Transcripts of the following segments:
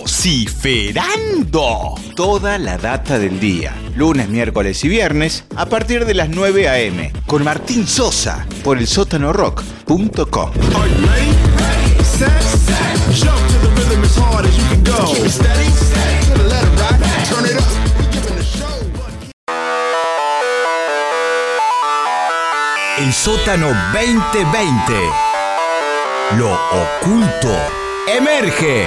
Vociferando. Toda la data del día. Lunes, miércoles y viernes a partir de las 9 a.m. Con Martín Sosa por el sótanorock.com. El sótano 2020. Lo oculto emerge.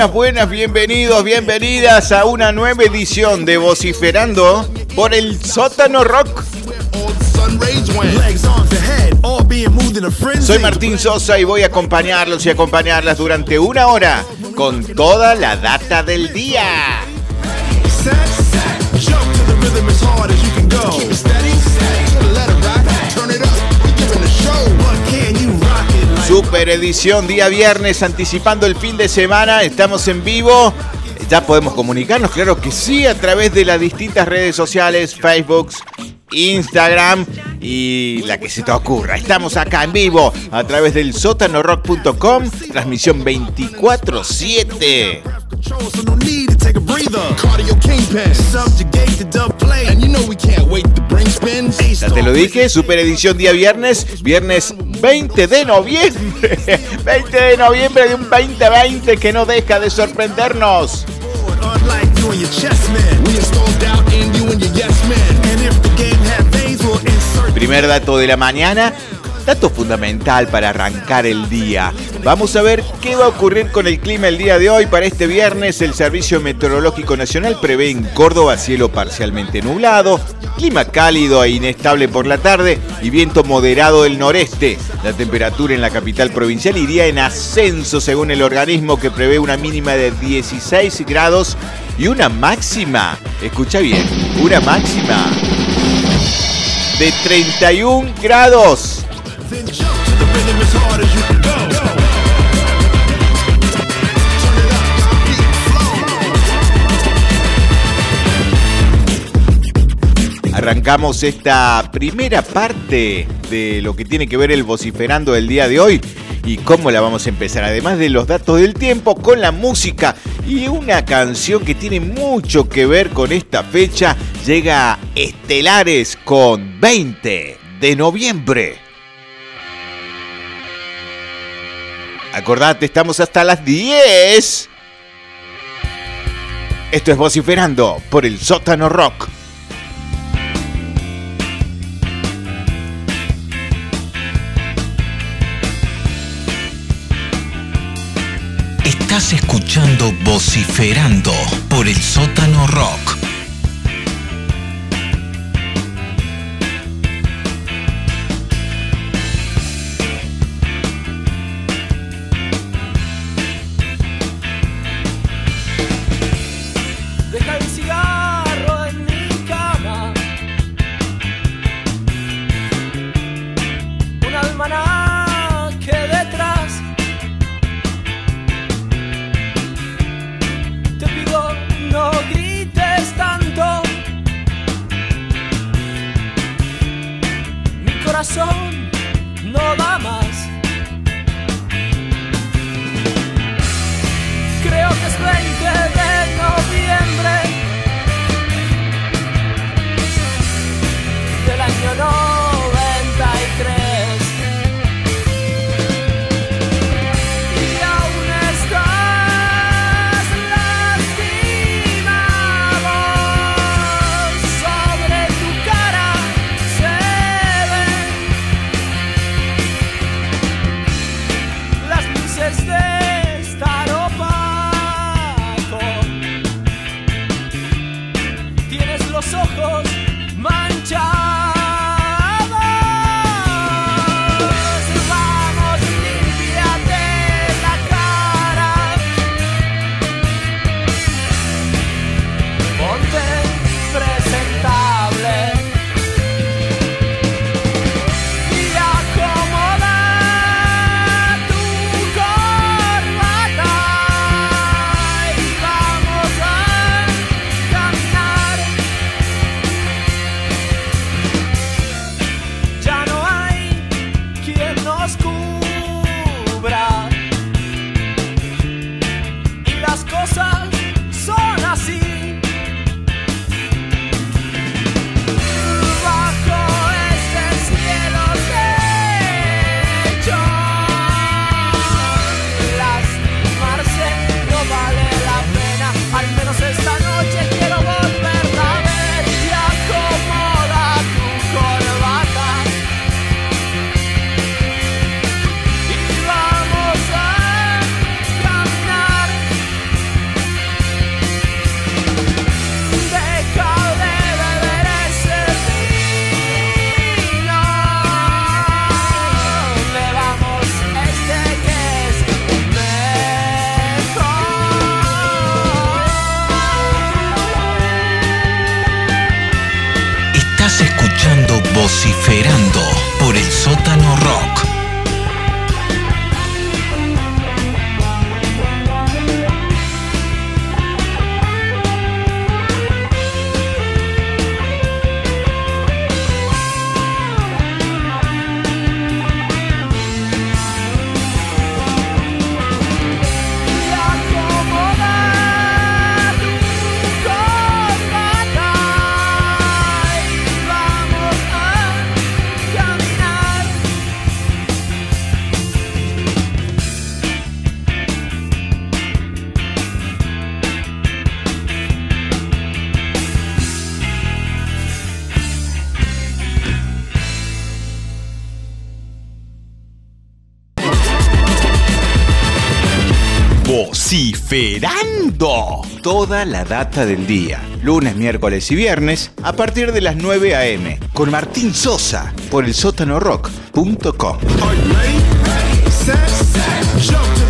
Buenas, buenas, bienvenidos, bienvenidas a una nueva edición de Vociferando por el sótano rock. Soy Martín Sosa y voy a acompañarlos y acompañarlas durante una hora con toda la data del día. Super edición día viernes anticipando el fin de semana. Estamos en vivo. Ya podemos comunicarnos, claro que sí, a través de las distintas redes sociales, Facebook, Instagram y la que se te ocurra. Estamos acá en vivo a través del sótanorock.com, transmisión 24/7. Take a breather. Cardio kingpin, subjugate the dub play. And you know we can't wait to bring spins. Ya te lo dije, super edición día viernes, viernes 20 de noviembre. 20 de noviembre de un 2020 que no deja de sorprendernos. Primer dato de la mañana, dato fundamental para arrancar el día. Vamos a ver qué va a ocurrir con el clima el día de hoy. Para este viernes, el Servicio Meteorológico Nacional prevé en Córdoba cielo parcialmente nublado, clima cálido e inestable por la tarde y viento moderado del noreste. La temperatura en la capital provincial iría en ascenso según el organismo que prevé una mínima de 16 grados y una máxima, escucha bien, una máxima de 31 grados. Arrancamos esta primera parte de lo que tiene que ver el vociferando del día de hoy y cómo la vamos a empezar. Además de los datos del tiempo, con la música y una canción que tiene mucho que ver con esta fecha, llega Estelares con 20 de noviembre. Acordate, estamos hasta las 10. Esto es vociferando por el sótano rock. Estás escuchando Vociferando por el sótano rock. Toda la data del día. Lunes, miércoles y viernes a partir de las 9 a.m. Con Martín Sosa por el sótanorock.com. Are you ready? Set, set, jump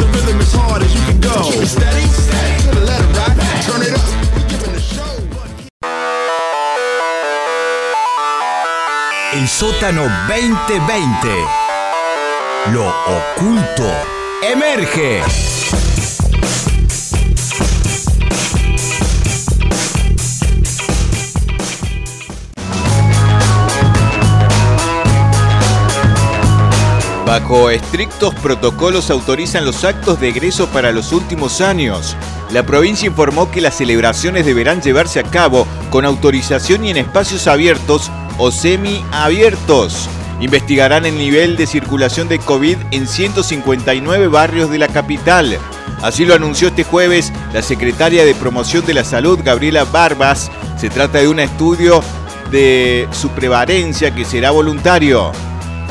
Bajo estrictos protocolos autorizan los actos de egreso para los últimos años. La provincia informó que las celebraciones deberán llevarse a cabo con autorización y en espacios abiertos o semiabiertos. Investigarán el nivel de circulación de COVID en 159 barrios de la capital. Así lo anunció este jueves la secretaria de Promoción de la Salud, Gabriela Barbas. Se trata de un estudio de su prevalencia que será voluntario.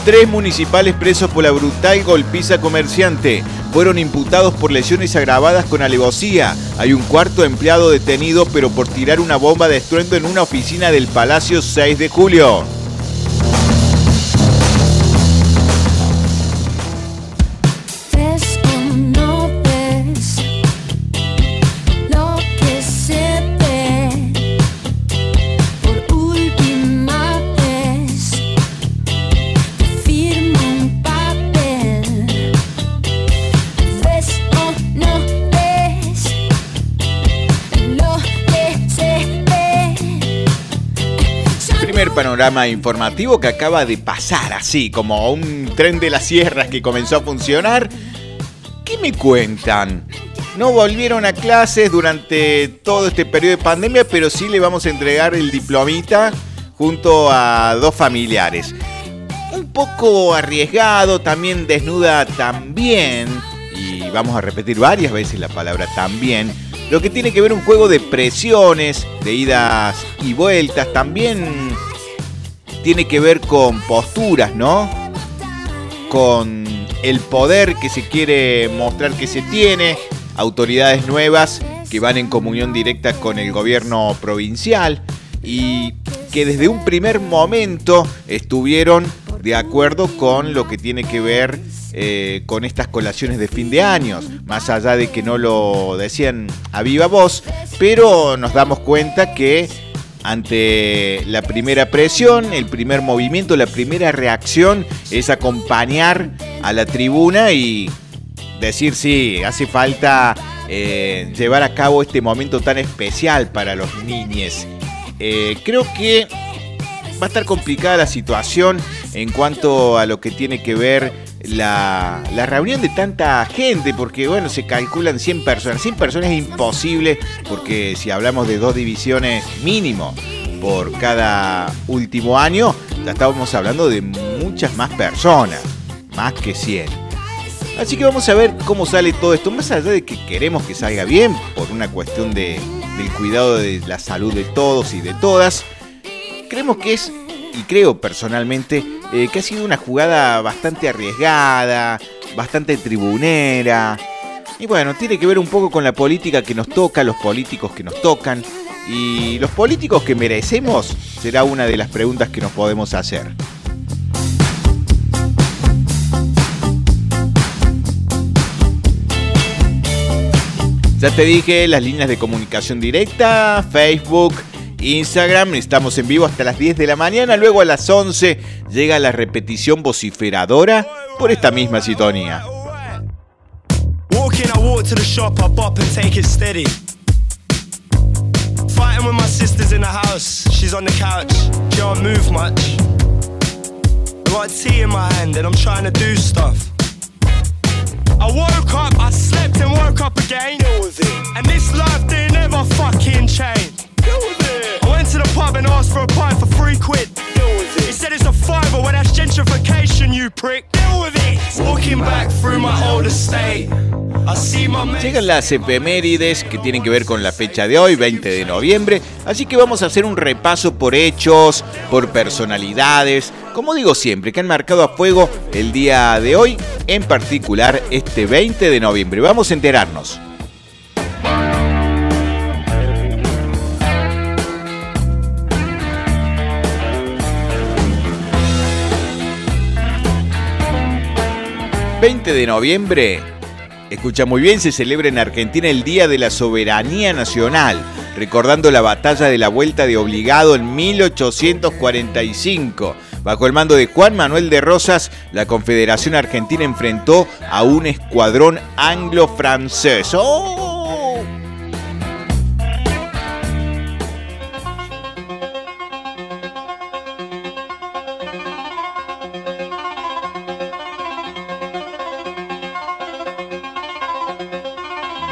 Tres municipales presos por la brutal golpiza comerciante fueron imputados por lesiones agravadas con alevosía. Hay un cuarto empleado detenido pero por tirar una bomba de estruendo en una oficina del Palacio 6 de julio. Panorama informativo que acaba de pasar así, como un tren de las sierras que comenzó a funcionar. ¿Qué me cuentan? No volvieron a clases durante todo este periodo de pandemia, pero sí le vamos a entregar el diplomita junto a dos familiares. Un poco arriesgado, también desnuda también, y vamos a repetir varias veces la palabra también, lo que tiene que ver un juego de presiones, de idas y vueltas, también tiene que ver con posturas, ¿no? Con el poder que se quiere mostrar que se tiene, autoridades nuevas que van en comunión directa con el gobierno provincial y que desde un primer momento estuvieron de acuerdo con lo que tiene que ver eh, con estas colaciones de fin de años, más allá de que no lo decían a viva voz, pero nos damos cuenta que ante la primera presión, el primer movimiento, la primera reacción es acompañar a la tribuna y decir sí, hace falta eh, llevar a cabo este momento tan especial para los niños. Eh, creo que va a estar complicada la situación en cuanto a lo que tiene que ver la, la reunión de tanta gente, porque bueno, se calculan 100 personas. 100 personas es imposible, porque si hablamos de dos divisiones mínimo por cada último año, ya estábamos hablando de muchas más personas, más que 100. Así que vamos a ver cómo sale todo esto, más allá de que queremos que salga bien, por una cuestión de, del cuidado de la salud de todos y de todas. Creemos que es, y creo personalmente, eh, que ha sido una jugada bastante arriesgada, bastante tribunera. Y bueno, tiene que ver un poco con la política que nos toca, los políticos que nos tocan. Y los políticos que merecemos será una de las preguntas que nos podemos hacer. Ya te dije las líneas de comunicación directa, Facebook, Instagram, estamos en vivo hasta las 10 de la mañana, luego a las 11 llega la repetición vociferadora por esta misma sintonía. Walking, I walk to the shop, I bop and take it steady. Fighting with my sisters in the house, she's on the couch, can't move much. I got tea in my hand and I'm trying to do stuff. I woke up, I slept and woke up again. And this life didn't ever fucking change. He said it's a that's gentrification, you prick. Deal with it. Back through my old estate. Llegan las efemérides que tienen que ver con la fecha de hoy, 20 de noviembre, así que vamos a hacer un repaso por hechos, por personalidades, como digo siempre, que han marcado a fuego el día de hoy, en particular este 20 de noviembre. Vamos a enterarnos. ...20 de noviembre Escucha muy bien, se celebra en Argentina el Día de la Soberanía Nacional, recordando la batalla de la Vuelta de Obligado en 1845. Bajo el mando de Juan Manuel de Rosas, la Confederación Argentina enfrentó a un escuadrón anglo-francés. ¡Oh!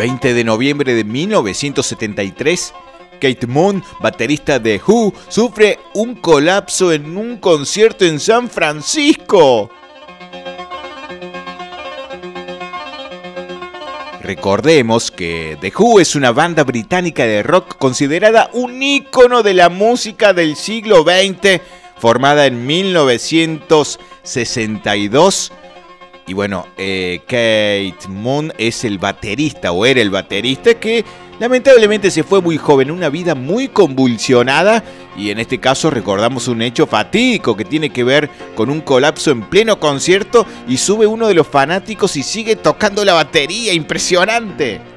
...20 de noviembre de 1973... Kate Moon, baterista de Who, sufre un colapso en un concierto en San Francisco. Recordemos que The Who es una banda británica de rock considerada un ícono de la música del siglo XX, formada en 1962. Y bueno, eh, Kate Moon es el baterista o era el baterista que lamentablemente se fue muy joven, una vida muy convulsionada y en este caso recordamos un hecho fatídico que tiene que ver con un colapso en pleno concierto y sube uno de los fanáticos y sigue tocando la batería, impresionante.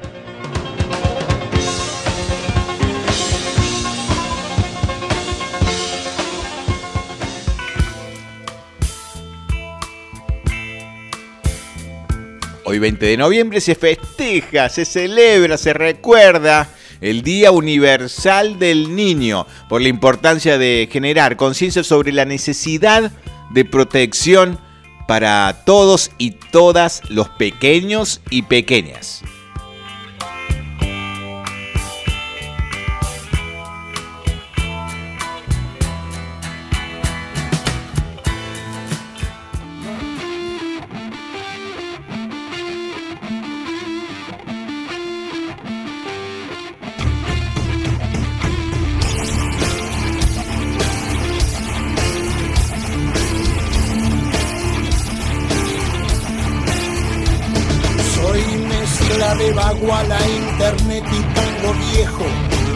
Hoy 20 de noviembre se festeja, se celebra, se recuerda el Día Universal del Niño por la importancia de generar conciencia sobre la necesidad de protección para todos y todas los pequeños y pequeñas. De baguala, internet y tango viejo.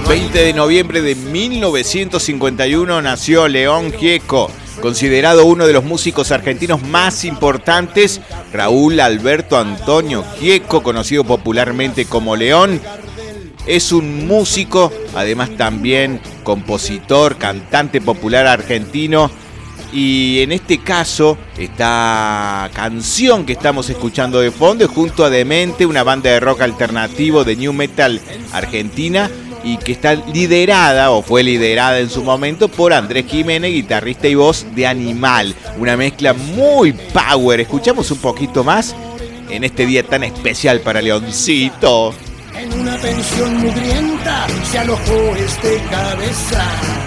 20 de noviembre de 1951 nació León Gieco, considerado uno de los músicos argentinos más importantes, Raúl Alberto Antonio Gieco, conocido popularmente como León. Es un músico, además también compositor, cantante popular argentino. Y en este caso, esta canción que estamos escuchando de fondo es junto a Demente, una banda de rock alternativo de new metal argentina. y que está liderada o fue liderada en su momento por Andrés Jiménez, guitarrista y voz de Animal. Una mezcla muy power. Escuchamos un poquito más en este día tan especial para Leoncito. En una pensión mugrienta se alojó este cabeza.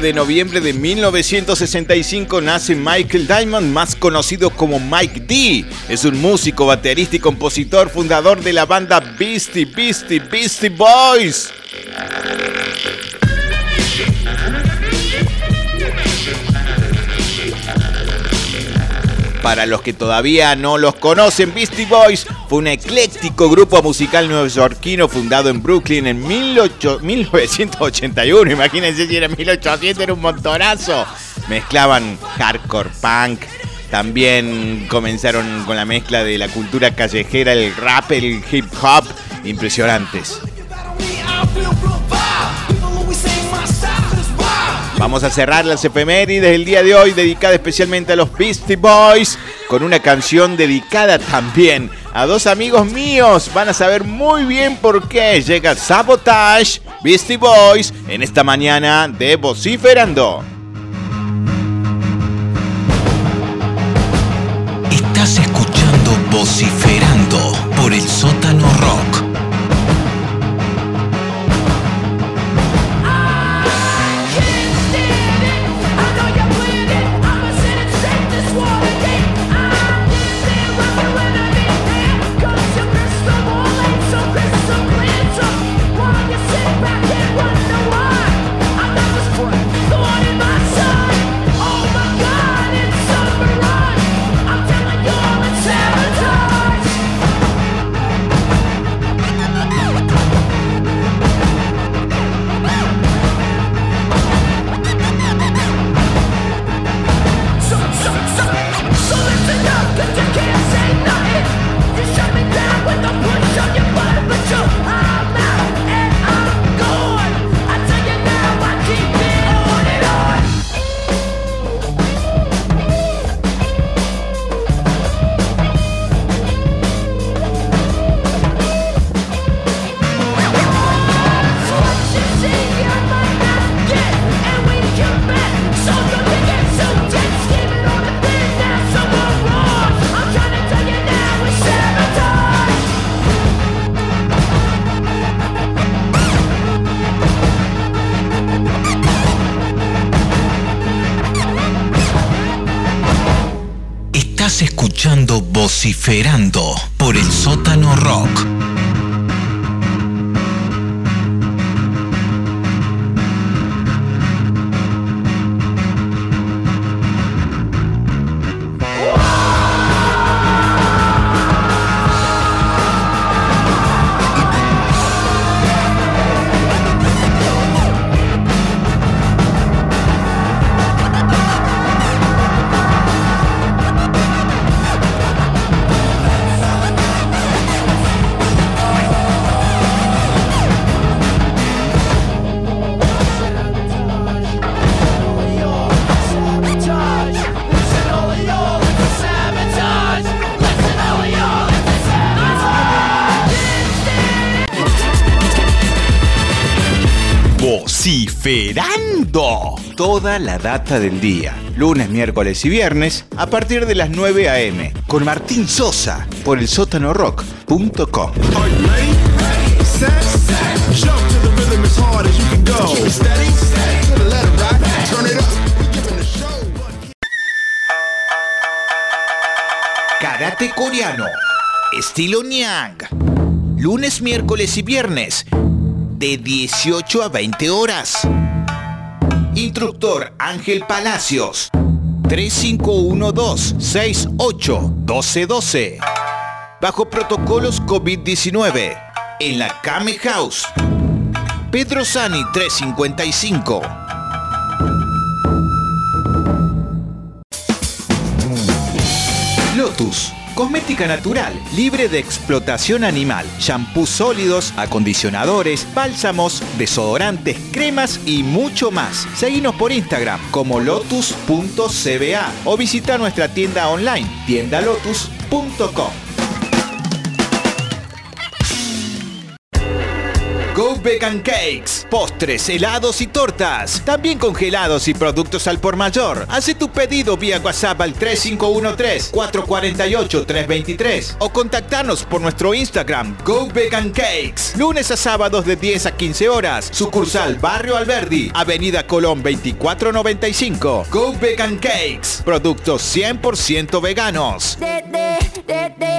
20 de noviembre de 1965 nace Michael Diamond, más conocido como Mike D. Es un músico, baterista y compositor, fundador de la banda Beastie Beastie Beastie Boys. Para los que todavía no los conocen, Beastie Boys fue un ecléctico grupo musical neoyorquino fundado en Brooklyn en 18 1981. Imagínense si era 1800, era un montonazo. Mezclaban hardcore punk. También comenzaron con la mezcla de la cultura callejera, el rap, el hip hop. Impresionantes. Vamos a cerrar las efemérides del día de hoy, dedicada especialmente a los Beastie Boys, con una canción dedicada también a dos amigos míos. Van a saber muy bien por qué llega Sabotage, Beastie Boys, en esta mañana de Vociferando. Estás escuchando Vociferando por el sótano rock. Vociferando por el sótano rock. toda la data del día, lunes, miércoles y viernes, a partir de las 9 a.m., con Martín Sosa por el sótanorock.com. Karate coreano, estilo Nyang. Lunes, miércoles y viernes, de 18 a 20 horas Instructor Ángel Palacios, 3512-681212. Bajo protocolos COVID-19, en la Kame House. Pedro Sani 355. Cosmética natural, libre de explotación animal. Shampoos sólidos, acondicionadores, bálsamos, desodorantes, cremas y mucho más. Seguinos por Instagram como lotus.cba o visita nuestra tienda online tiendalotus.com. Vegan Cakes, postres, helados y tortas, también congelados y productos al por mayor. Hace tu pedido vía WhatsApp al 3513-448-323 o contactanos por nuestro Instagram Go Vegan Cakes, lunes a sábados de 10 a 15 horas, sucursal Barrio Alberdi, Avenida Colón 2495. Go Vegan Cakes, productos 100% veganos. De, de, de.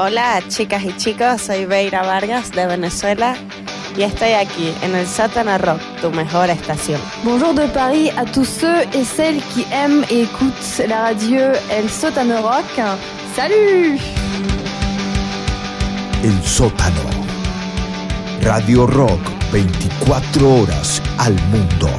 Hola chicas y chicos, soy Beira Vargas de Venezuela y estoy aquí en el Sótano Rock, tu mejor estación. Bonjour de Paris à tous ceux et celles qui aiment et écoutent la radio El Sótano Rock. Salut El sótano. Radio Rock 24 horas al mundo.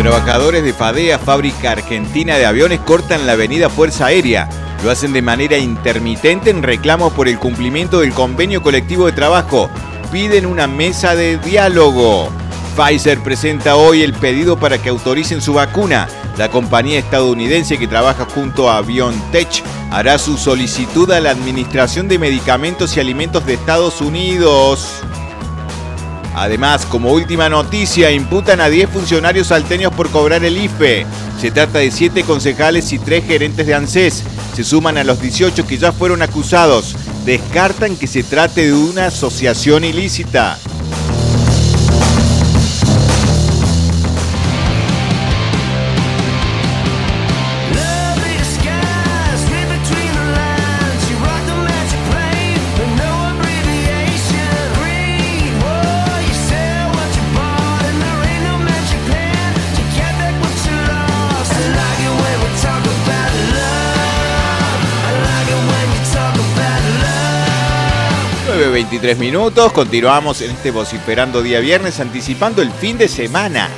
Trabajadores de FADEA, fábrica argentina de aviones, cortan la avenida Fuerza Aérea. Lo hacen de manera intermitente en reclamo por el cumplimiento del convenio colectivo de trabajo. Piden una mesa de diálogo. Pfizer presenta hoy el pedido para que autoricen su vacuna. La compañía estadounidense que trabaja junto a BioNTech hará su solicitud a la Administración de Medicamentos y Alimentos de Estados Unidos. Además, como última noticia, imputan a 10 funcionarios salteños por cobrar el IFE. Se trata de 7 concejales y 3 gerentes de ANSES. Se suman a los 18 que ya fueron acusados. Descartan que se trate de una asociación ilícita. 23 minutos. Continuamos en este vociferando día viernes, anticipando el fin de semana.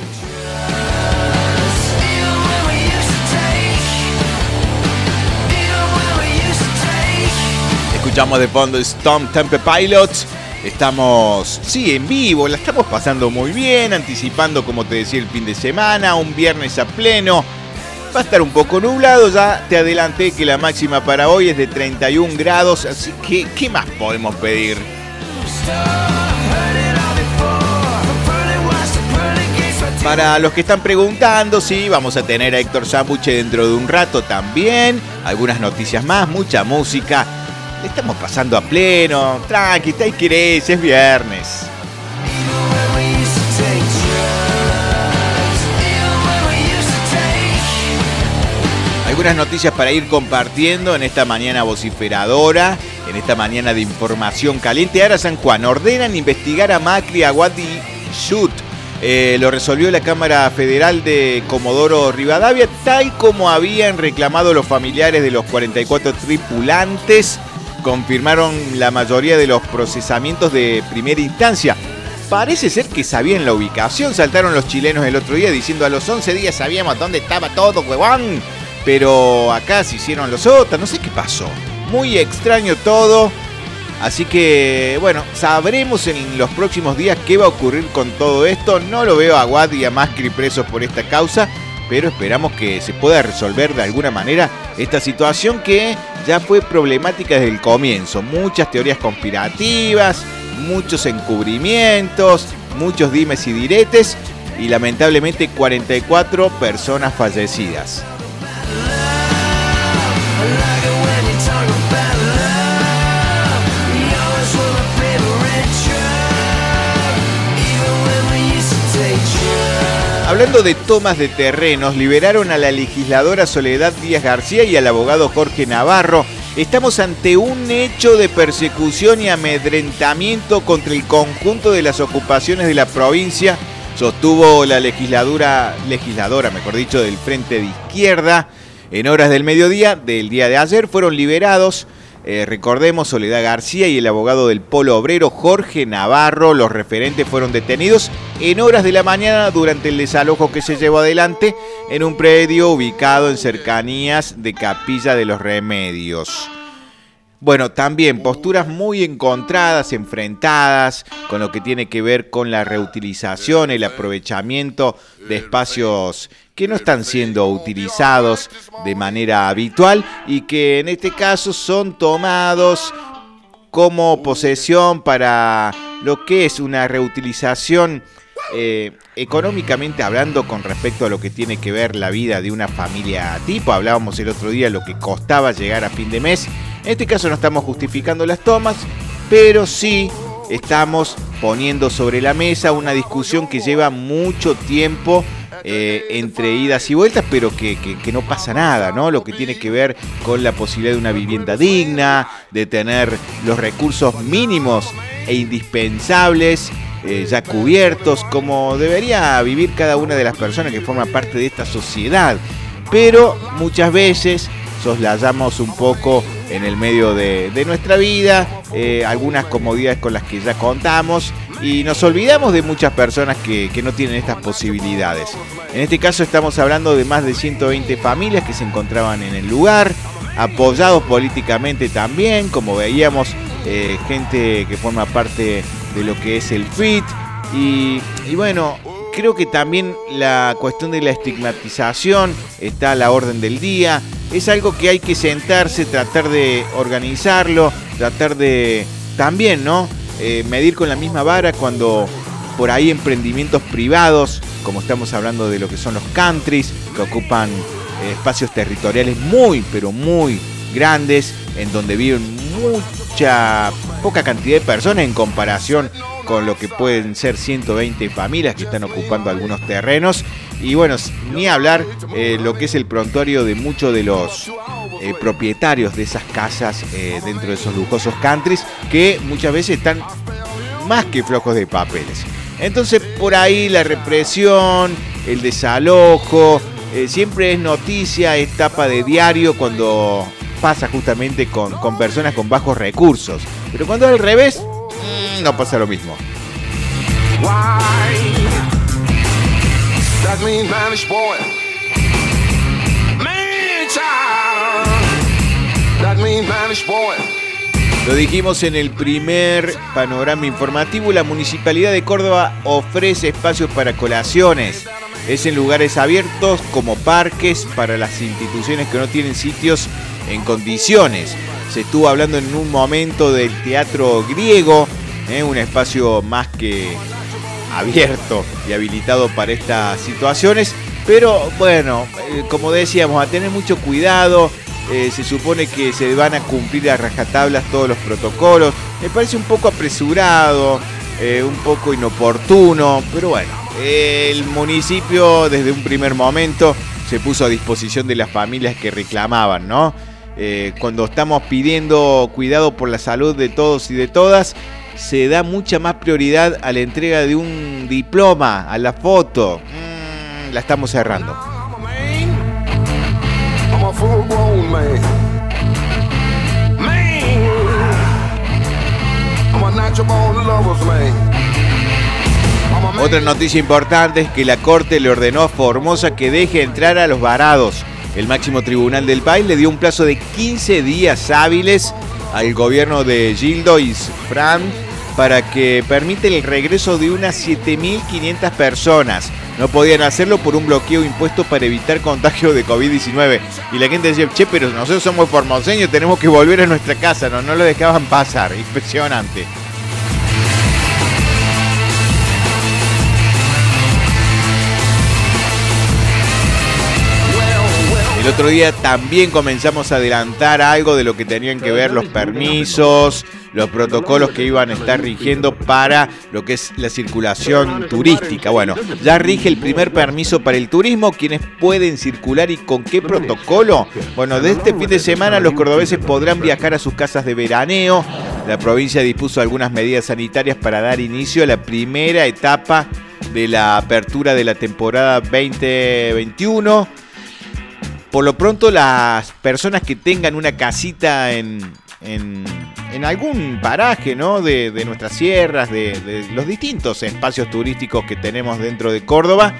Escuchamos de fondo Storm Temple Pilots. Estamos, sí, en vivo, la estamos pasando muy bien, anticipando, como te decía, el fin de semana, un viernes a pleno. Va a estar un poco nublado, ya te adelanté que la máxima para hoy es de 31 grados, así que ¿qué más podemos pedir? Para los que están preguntando, sí, vamos a tener a Héctor Sambuche dentro de un rato también. Algunas noticias más, mucha música. Le estamos pasando a pleno. Tranqui, te querés, es viernes. Algunas noticias para ir compartiendo en esta mañana vociferadora, en esta mañana de información caliente. Ahora San Juan ordenan investigar a Macri, Aguad y Schut. Eh, lo resolvió la Cámara Federal de Comodoro Rivadavia, tal como habían reclamado los familiares de los 44 tripulantes. Confirmaron la mayoría de los procesamientos de primera instancia. Parece ser que sabían la ubicación, saltaron los chilenos el otro día diciendo a los 11 días sabíamos dónde estaba todo, huevón. Pero acá se hicieron los otros, no sé qué pasó. Muy extraño todo. Así que, bueno, sabremos en los próximos días qué va a ocurrir con todo esto. No lo veo a Guad y a Mascri presos por esta causa, pero esperamos que se pueda resolver de alguna manera esta situación que ya fue problemática desde el comienzo. Muchas teorías conspirativas, muchos encubrimientos, muchos dimes y diretes y lamentablemente 44 personas fallecidas. Hablando de tomas de terrenos, liberaron a la legisladora Soledad Díaz García y al abogado Jorge Navarro. Estamos ante un hecho de persecución y amedrentamiento contra el conjunto de las ocupaciones de la provincia, sostuvo la legisladora, legisladora, mejor dicho, del Frente de Izquierda. En horas del mediodía del día de ayer fueron liberados eh, recordemos, Soledad García y el abogado del Polo Obrero Jorge Navarro, los referentes fueron detenidos en horas de la mañana durante el desalojo que se llevó adelante en un predio ubicado en cercanías de Capilla de los Remedios. Bueno, también posturas muy encontradas, enfrentadas, con lo que tiene que ver con la reutilización, el aprovechamiento de espacios que no están siendo utilizados de manera habitual y que en este caso son tomados como posesión para lo que es una reutilización eh, económicamente hablando con respecto a lo que tiene que ver la vida de una familia tipo. Hablábamos el otro día lo que costaba llegar a fin de mes. En este caso no estamos justificando las tomas, pero sí estamos poniendo sobre la mesa una discusión que lleva mucho tiempo eh, entre idas y vueltas, pero que, que- que no pasa nada, ¿no? Lo que tiene que ver con la posibilidad de una vivienda digna, de tener los recursos mínimos e indispensables eh, ya cubiertos, como debería vivir cada una de las personas que forman parte de esta sociedad. Pero muchas veces soslayamos un poco en el medio de, de nuestra vida eh, algunas comodidades con las que ya contamos y nos olvidamos de muchas personas que, que no tienen estas posibilidades. En este caso estamos hablando de más de 120 familias que se encontraban en el lugar, apoyados políticamente también, como veíamos, eh, gente que forma parte de lo que es el FIT. Y, y bueno, creo que también la cuestión de la estigmatización está a la orden del día. Es algo que hay que sentarse, tratar de organizarlo, tratar de también, ¿no? Eh, medir con la misma vara cuando por ahí emprendimientos privados, como estamos hablando de lo que son los countries, que ocupan eh, espacios territoriales muy, pero muy grandes, en donde viven mucha, poca cantidad de personas en comparación con lo que pueden ser 120 familias que están ocupando algunos terrenos. Y bueno, ni hablar eh, lo que es el prontuario de muchos de los eh, propietarios de esas casas eh, dentro de esos lujosos countries que muchas veces están más que flojos de papeles. Entonces por ahí la represión, el desalojo, eh, siempre es noticia, es tapa de diario cuando pasa justamente con, con personas con bajos recursos. Pero cuando es al revés, mm, no pasa lo mismo. Lo dijimos en el primer panorama informativo, la Municipalidad de Córdoba ofrece espacios para colaciones. Es en lugares abiertos como parques para las instituciones que no tienen sitios en condiciones. Se estuvo hablando en un momento del teatro griego, ¿eh? un espacio más que abierto y habilitado para estas situaciones. Pero bueno, eh, como decíamos, a tener mucho cuidado. Eh, se supone que se van a cumplir a rajatablas todos los protocolos. Me parece un poco apresurado, eh, un poco inoportuno, pero bueno, el municipio desde un primer momento se puso a disposición de las familias que reclamaban, ¿no? Eh, cuando estamos pidiendo cuidado por la salud de todos y de todas, se da mucha más prioridad a la entrega de un diploma, a la foto. Mm, la estamos cerrando. Otra noticia importante es que la Corte le ordenó a Formosa que deje entrar a los varados. El máximo tribunal del país le dio un plazo de 15 días hábiles al gobierno de Gildo y Fran para que permite el regreso de unas 7.500 personas. No podían hacerlo por un bloqueo impuesto para evitar contagio de COVID-19. Y la gente decía, che, pero nosotros somos formoseños, tenemos que volver a nuestra casa. No, no lo dejaban pasar. Impresionante. El otro día también comenzamos a adelantar algo de lo que tenían que ver los permisos, los protocolos que iban a estar rigiendo para lo que es la circulación turística. Bueno, ya rige el primer permiso para el turismo, quienes pueden circular y con qué protocolo. Bueno, de este fin de semana los cordobeses podrán viajar a sus casas de veraneo. La provincia dispuso algunas medidas sanitarias para dar inicio a la primera etapa de la apertura de la temporada 2021. Por lo pronto, las personas que tengan una casita en, en, algún paraje ¿no? de, de nuestras sierras, de, de los distintos espacios turísticos que tenemos dentro de Córdoba,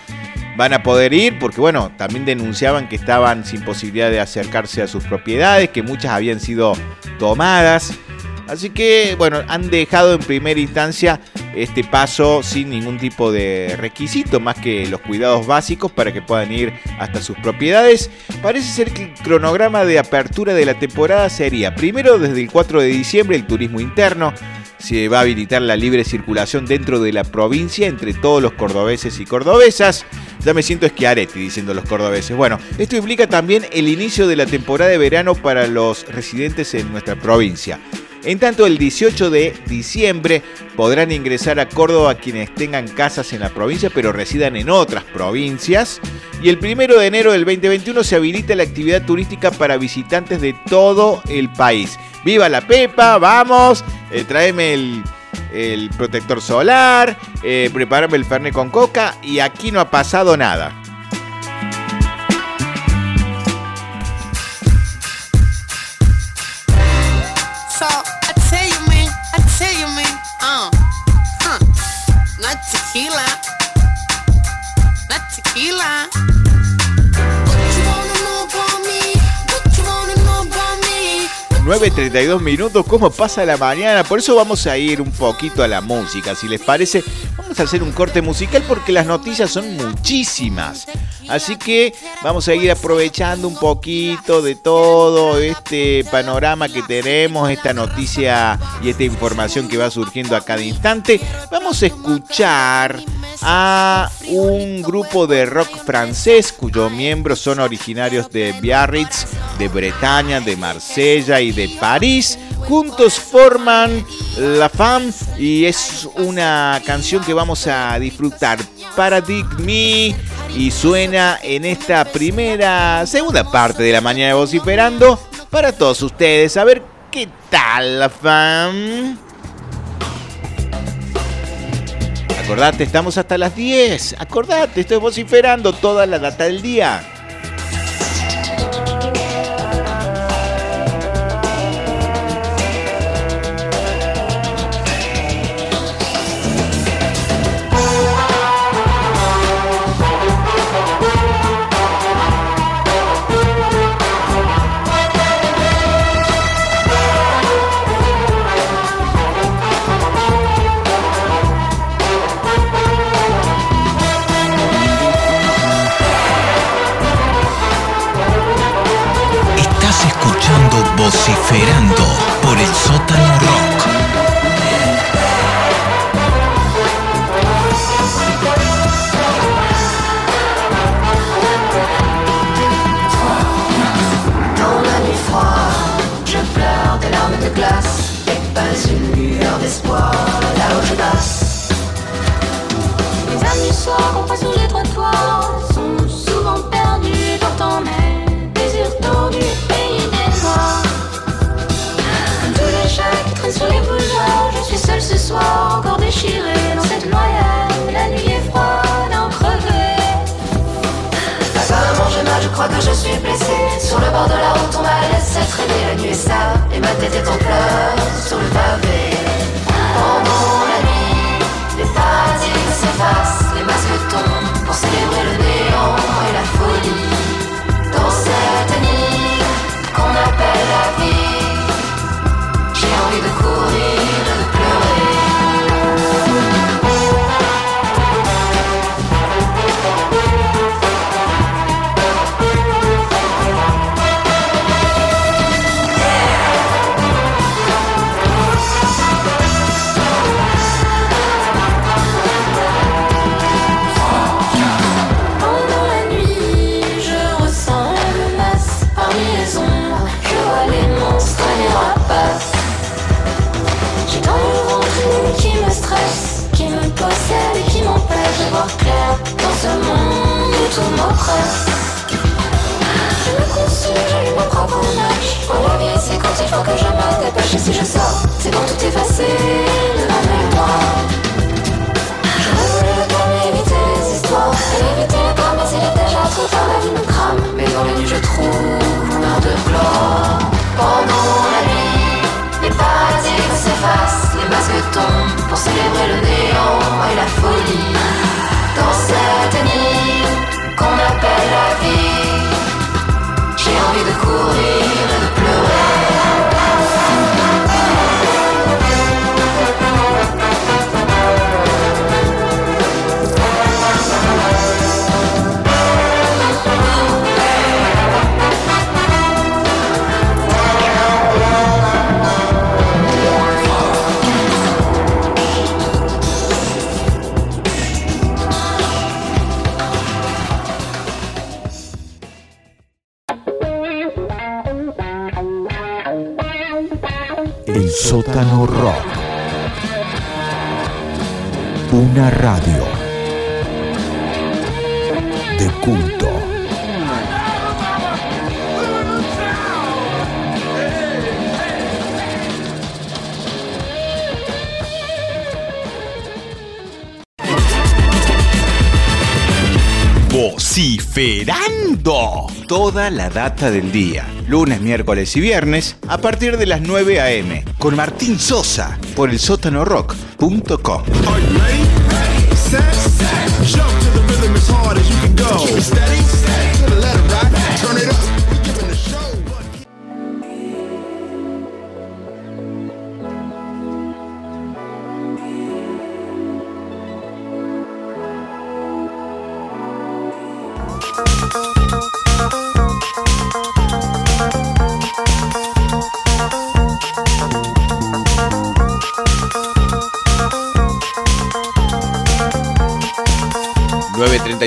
van a poder ir porque, bueno, también denunciaban que estaban sin posibilidad de acercarse a sus propiedades, que muchas habían sido tomadas. Así que, bueno, han dejado en primera instancia este paso sin ningún tipo de requisito, más que los cuidados básicos para que puedan ir hasta sus propiedades. Parece ser que el cronograma de apertura de la temporada sería primero desde el 4 de diciembre el turismo interno. Se va a habilitar la libre circulación dentro de la provincia entre todos los cordobeses y cordobesas. Ya me siento esquiaretti diciendo los cordobeses. Bueno, esto implica también el inicio de la temporada de verano para los residentes en nuestra provincia. En tanto, el 18 de diciembre podrán ingresar a Córdoba quienes tengan casas en la provincia pero residan en otras provincias. Y el 1 de enero del 2021 se habilita la actividad turística para visitantes de todo el país. ¡Viva la Pepa! ¡Vamos! Eh, tráeme el, protector solar, eh, prepárame el fernet con coca y aquí no ha pasado nada. 9.32 minutos, ¿cómo pasa la mañana? Por eso vamos a ir un poquito a la música, si les parece. Vamos a hacer un corte musical porque las noticias son muchísimas. Así que vamos a ir aprovechando un poquito de todo este panorama que tenemos, esta noticia y esta información que va surgiendo a cada instante. Vamos a escuchar a un grupo de rock francés cuyos miembros son originarios de Biarritz, de Bretaña, de Marsella y de París. Juntos forman La Femme y es una canción que vamos a disfrutar. Paradigme y suena en esta primera, segunda parte de la mañana de vociferando para todos ustedes. A ver qué tal La Femme. Acordate, estamos hasta las 10. Acordate, estoy vociferando toda la data del día. Vociferando por el sótano rock. Dans la nuit froide, je pleure des larmes de glace Et pas une lueur d'espoir là où je passe Les qu'on passe bord de la route, on m'a laissé traîner La nuit est sale et ma tête est en pleurs Sur le pavé. Pendant la nuit, les paradigmes s'effacent Les masques tombent pour célébrer le tout Je me consume, j'allume mon propre match Quand la vie c'est quand il faut que je me dépêche Et si je sors, c'est pour tout effacer de ma mémoire. Je voulu le calme éviter les histoires. Et éviter les pas, mais il est déjà trop tard La vie me crame, mais dans les nuits je trouve Mon heure de gloire. Pendant la nuit, les paradis s'effacent. Les masques tombent pour célébrer le néant et la folie. cool. Toda la data del día. Lunes, miércoles y viernes a partir de las 9 a.m. Con Martín Sosa por el sótanorock.com. Set, set,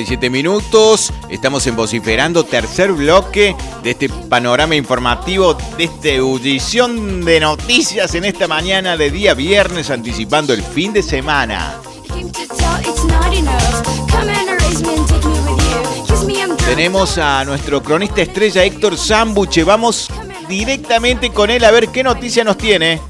57 minutos. Estamos en Vociferando, tercer bloque de este panorama informativo, de esta ebullición de noticias en esta mañana de día viernes, anticipando el fin de semana. Tenemos a nuestro cronista estrella Héctor Sambuche. Vamos directamente con él a ver qué noticia nos tiene.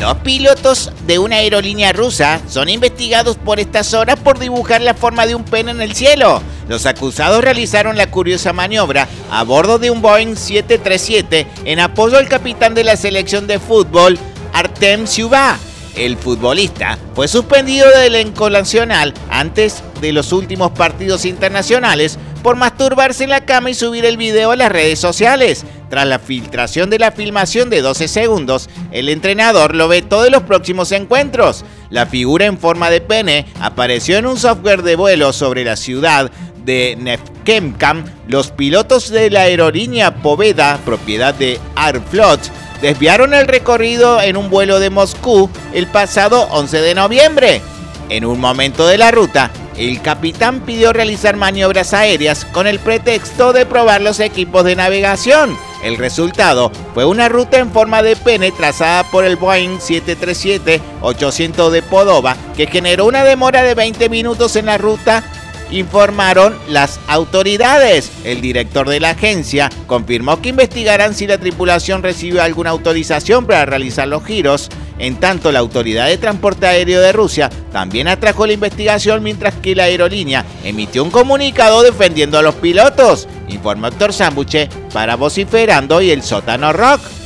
Los pilotos de una aerolínea rusa son investigados por estas horas por dibujar la forma de un pene en el cielo. Los acusados realizaron la curiosa maniobra a bordo de un Boeing 737 en apoyo al capitán de la selección de fútbol, Artem Syuba. El futbolista fue suspendido del elenco nacional antes de los últimos partidos internacionales por masturbarse en la cama y subir el video a las redes sociales. Tras la filtración de la filmación de 12 segundos, el entrenador lo vetó de los próximos encuentros. La figura en forma de pene apareció en un software de vuelo sobre la ciudad de Nefkemkam. Los pilotos de la aerolínea Poveda, propiedad de Aeroflot, desviaron el recorrido en un vuelo de Moscú el pasado 11 de noviembre. En un momento de la ruta, el capitán pidió realizar maniobras aéreas con el pretexto de probar los equipos de navegación. El resultado fue una ruta en forma de pene trazada por el Boeing 737-800 de Podova que generó una demora de 20 minutos en la ruta informaron las autoridades. El director de la agencia confirmó que investigarán si la tripulación recibió alguna autorización para realizar los giros. En tanto, la Autoridad de Transporte Aéreo de Rusia también atrajo la investigación mientras que la aerolínea emitió un comunicado defendiendo a los pilotos. Informó Héctor Zambuche para Vociferando y el Sótano Rock.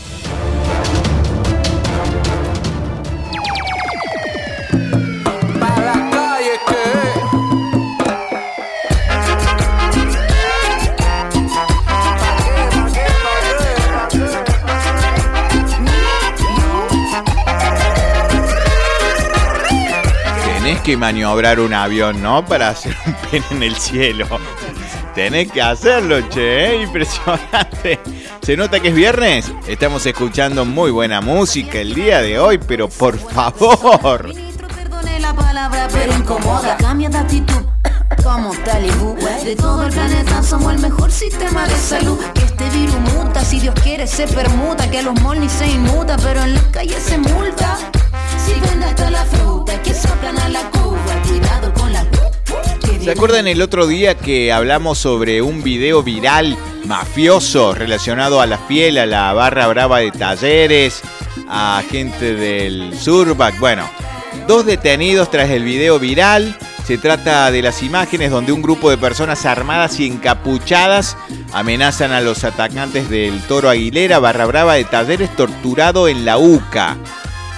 Tenés que maniobrar un avión, ¿no? Para hacer un pene en el cielo. Tenés que hacerlo, che, ¿eh? impresionante. ¿Se nota que es viernes? Estamos escuchando muy buena música el día de hoy, pero por favor. La palabra, pero incomoda. Cambia de actitud. Como talibú De todo el planeta somos el mejor sistema de salud Que este virus muta, si Dios quiere se permuta Que a los molnis se inmuta, pero en la calle se multa Si vende hasta la fruta, que soplan a la cuba Cuidado con la... ¿Se acuerdan el otro día que hablamos sobre un video viral mafioso relacionado a la fiel, a la barra brava de talleres, a gente del Surbac? Bueno, dos detenidos tras el video viral. Se trata de las imágenes donde un grupo de personas armadas y encapuchadas amenazan a los atacantes del Toro Aguilera, barra brava de talleres torturado en la UCA.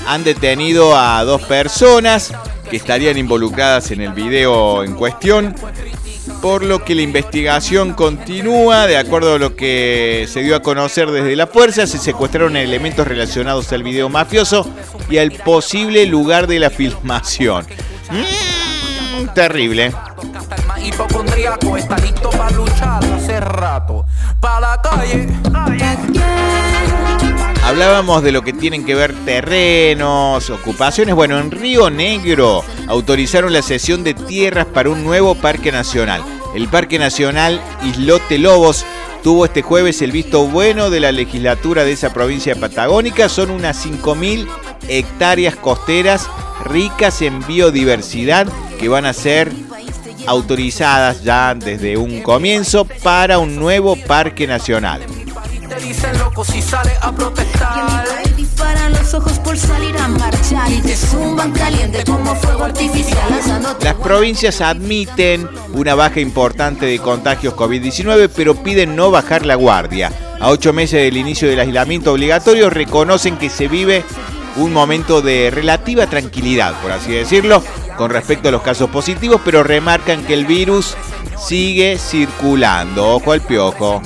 Han detenido a dos personas que estarían involucradas en el video en cuestión, por lo que la investigación continúa. De acuerdo a lo que se dio a conocer desde la fuerza, se secuestraron elementos relacionados al video mafioso y al posible lugar de la filmación. Mm, terrible. Hipocondríaco está listo para luchar hace rato. Pa' la calle. Hablábamos de lo que tienen que ver terrenos, ocupaciones. Bueno, en Río Negro autorizaron la cesión de tierras para un nuevo parque nacional. El Parque Nacional Islote Lobos tuvo este jueves el visto bueno de la legislatura de esa provincia patagónica. Son unas 5.000 hectáreas costeras ricas en biodiversidad que van a ser autorizadas ya desde un comienzo para un nuevo parque nacional. Te dicen loco si sale a protestar. Te disparan los ojos por salir a marchar y te zumban caliente como fuego artificial lanzándote Las provincias admiten una baja importante de contagios COVID-19, pero piden no bajar la guardia. A ocho meses del inicio del aislamiento obligatorio, reconocen que se vive un momento de relativa tranquilidad, por así decirlo, con respecto a los casos positivos, pero remarcan que el virus sigue circulando. Ojo al piojo.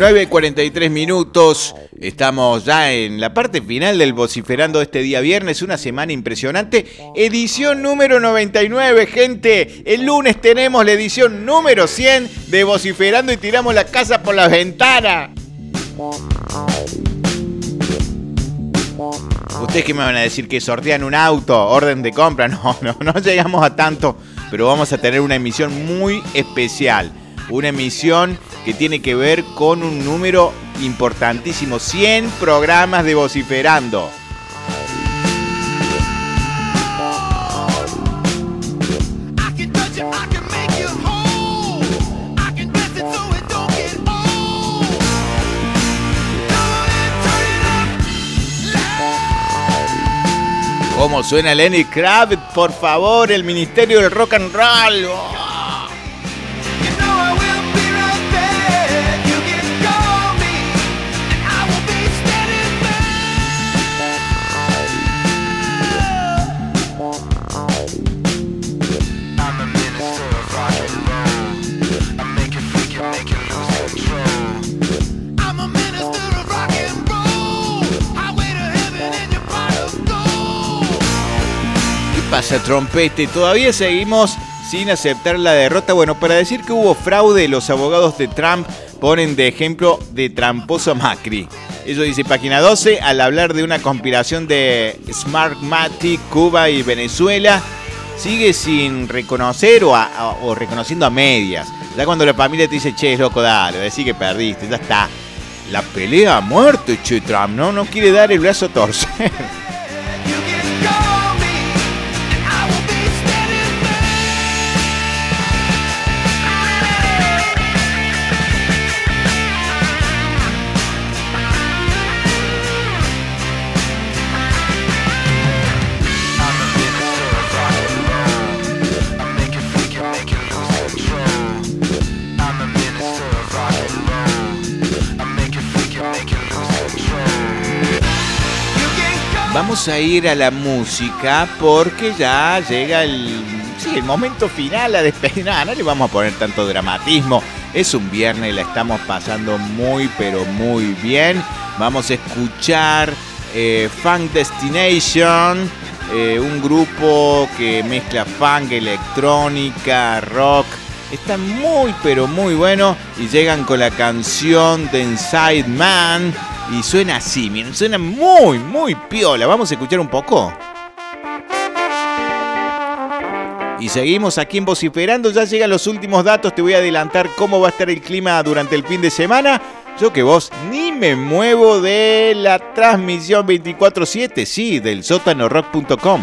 9.43 minutos, estamos ya en la parte final del Vociferando este día viernes, una semana impresionante, edición número 99, gente, el lunes tenemos la edición número 100 de Vociferando y tiramos la casa por la ventana. Ustedes que me van a decir que sortean un auto, orden de compra, no, no, no llegamos a tanto, pero vamos a tener una emisión muy especial, una emisión que tiene que ver con un número importantísimo, 100 programas de vociferando. ¿Cómo suena Lenny Kravitz? Por favor, el Ministerio del Rock and Roll. Trompete? Todavía seguimos sin aceptar la derrota. Bueno, para decir que hubo fraude, los abogados de Trump ponen de ejemplo de tramposo Macri. Eso dice página 12 al hablar de una conspiración de Smartmatic, Cuba y Venezuela. Sigue sin reconocer o, reconociendo a medias. Ya cuando la familia te dice, che, loco, dale, decí que perdiste, ya está. La pelea a muerte, che, Trump, ¿no? No quiere dar el brazo a torcer. Vamos a ir a la música porque ya llega el, momento final a despedir. Nada, no le vamos a poner tanto dramatismo. Es un viernes, la estamos pasando muy, pero muy bien. Vamos a escuchar eh, Funk Destination eh, un grupo que mezcla funk, electrónica, rock. Está muy pero muy bueno y llegan con la canción de Inside Man y suena así, miren, suena muy muy piola. Vamos a escuchar un poco. Y seguimos aquí en Vociferando, ya llegan los últimos datos, te voy a adelantar cómo va a estar el clima durante el fin de semana. Yo que vos ni me muevo de la transmisión 24/7, sí, del sótanorock.com.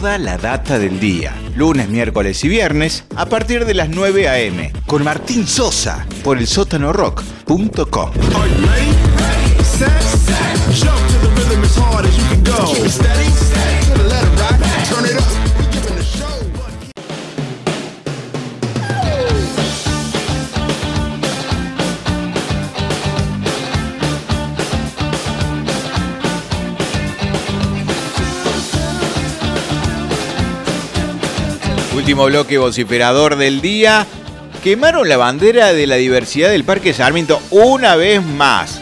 Toda la data del día. Lunes, miércoles y viernes a partir de las 9 a.m. Con Martín Sosa por el sótanorock.com. Último bloque vociferador del día. Quemaron la bandera de la diversidad del Parque Sarmiento una vez más.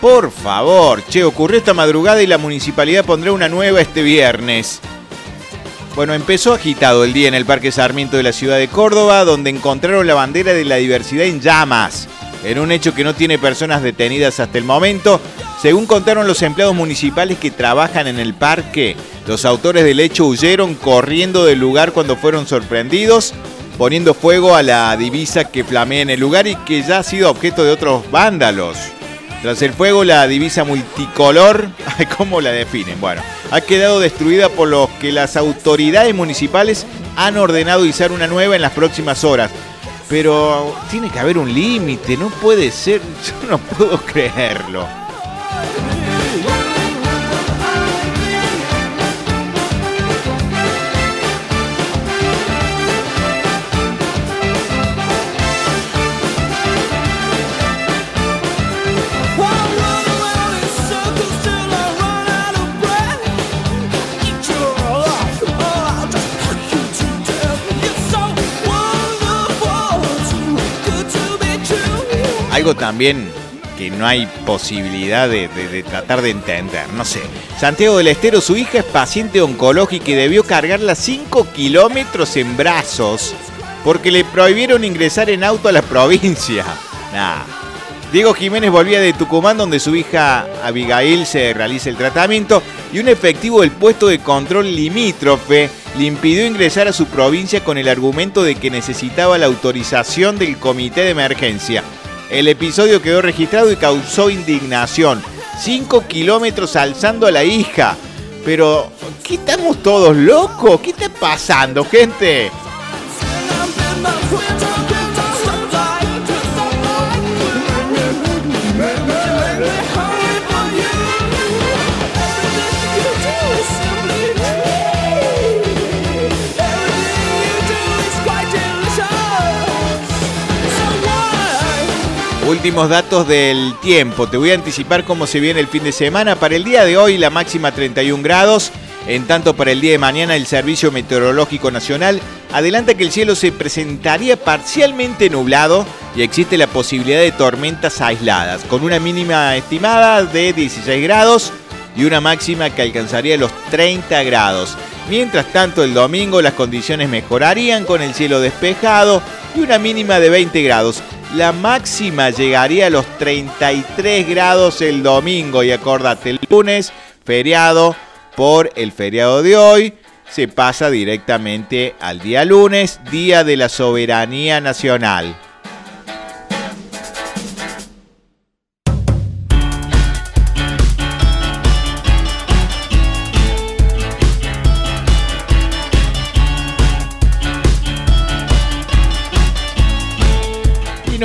Por favor, che, ocurrió esta madrugada y la municipalidad pondrá una nueva este viernes. Bueno, empezó agitado el día en el Parque Sarmiento de la ciudad de Córdoba, donde encontraron la bandera de la diversidad en llamas. En un hecho que no tiene personas detenidas hasta el momento, según contaron los empleados municipales que trabajan en el parque, los autores del hecho huyeron corriendo del lugar cuando fueron sorprendidos, poniendo fuego a la divisa que flamea en el lugar y que ya ha sido objeto de otros vándalos. Tras el fuego, la divisa multicolor, ¿cómo la definen? Bueno, ha quedado destruida por lo que las autoridades municipales han ordenado izar una nueva en las próximas horas. Pero tiene que haber un límite, no puede ser, yo no puedo creerlo. También que no hay posibilidad de, tratar de entender, no sé. Santiago del Estero, su hija es paciente oncológica y debió cargarla 5 kilómetros en brazos porque le prohibieron ingresar en auto a la provincia. Diego Jiménez volvía de Tucumán donde su hija Abigail se realiza el tratamiento y un efectivo del puesto de control limítrofe le impidió ingresar a su provincia con el argumento de que necesitaba la autorización del comité de emergencia. El episodio quedó registrado y causó indignación. 5 kilómetros alzando a la hija. Pero, ¿qué estamos todos locos? ¿Qué está pasando, gente? Últimos datos del tiempo. Te voy a anticipar cómo se viene el fin de semana. Para el día de hoy la máxima 31 grados. En tanto para el día de mañana el Servicio Meteorológico Nacional adelanta que el cielo se presentaría parcialmente nublado y existe la posibilidad de tormentas aisladas, con una mínima estimada de 16 grados y una máxima que alcanzaría los 30 grados. Mientras tanto, el domingo las condiciones mejorarían con el cielo despejado y una mínima de 20 grados. La máxima llegaría a los 33 grados el domingo y acordate, el lunes, feriado, por el feriado de hoy, se pasa directamente al día lunes, Día de la Soberanía Nacional.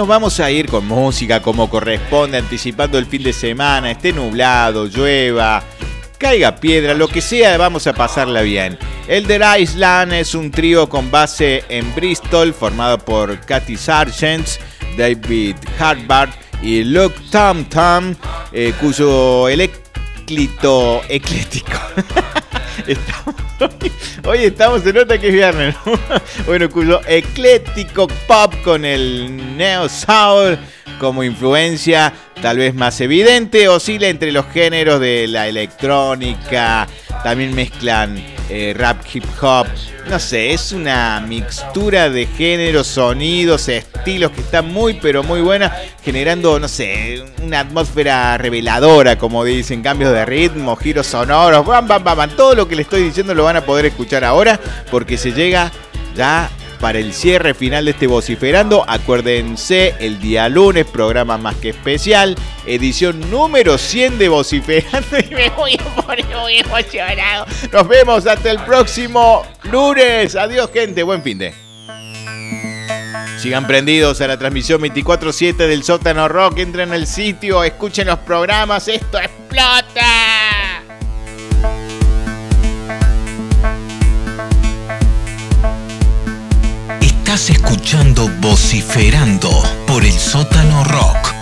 Nos vamos a ir con música como corresponde, anticipando el fin de semana, esté nublado, llueva, caiga piedra, lo que sea, vamos a pasarla bien. Elder Island es un trío con base en Bristol, formado por Katy Sargent, David Harvard y Luke Tom Tom, eh, cuyo eléclito eclético. Estamos- hoy, estamos, se nota que es viernes, ¿no? Bueno, cuyo eclético pop con el neo soul como influencia tal vez más evidente, oscila entre los géneros de la electrónica, también mezclan eh, rap hip hop. No sé, es una mixtura de géneros, sonidos, estilos que está muy pero muy buena, generando, no sé, una atmósfera reveladora, como dicen, cambios de ritmo, giros sonoros, bam, bam, bam, bam. todo lo que le estoy diciendo lo van a poder escuchar ahora porque se llega ya para el cierre final de este Vociferando. Acuérdense, el día lunes, programa más que especial, edición número 100 de Vociferando. Y me voy a poner muy emocionado. Nos vemos hasta el próximo lunes. Adiós, gente. Buen fin de. Sigan prendidos a la transmisión 24-7 del Sótano Rock. Entren al sitio, escuchen los programas. Esto explota. Vociferando por el Sótano Rock.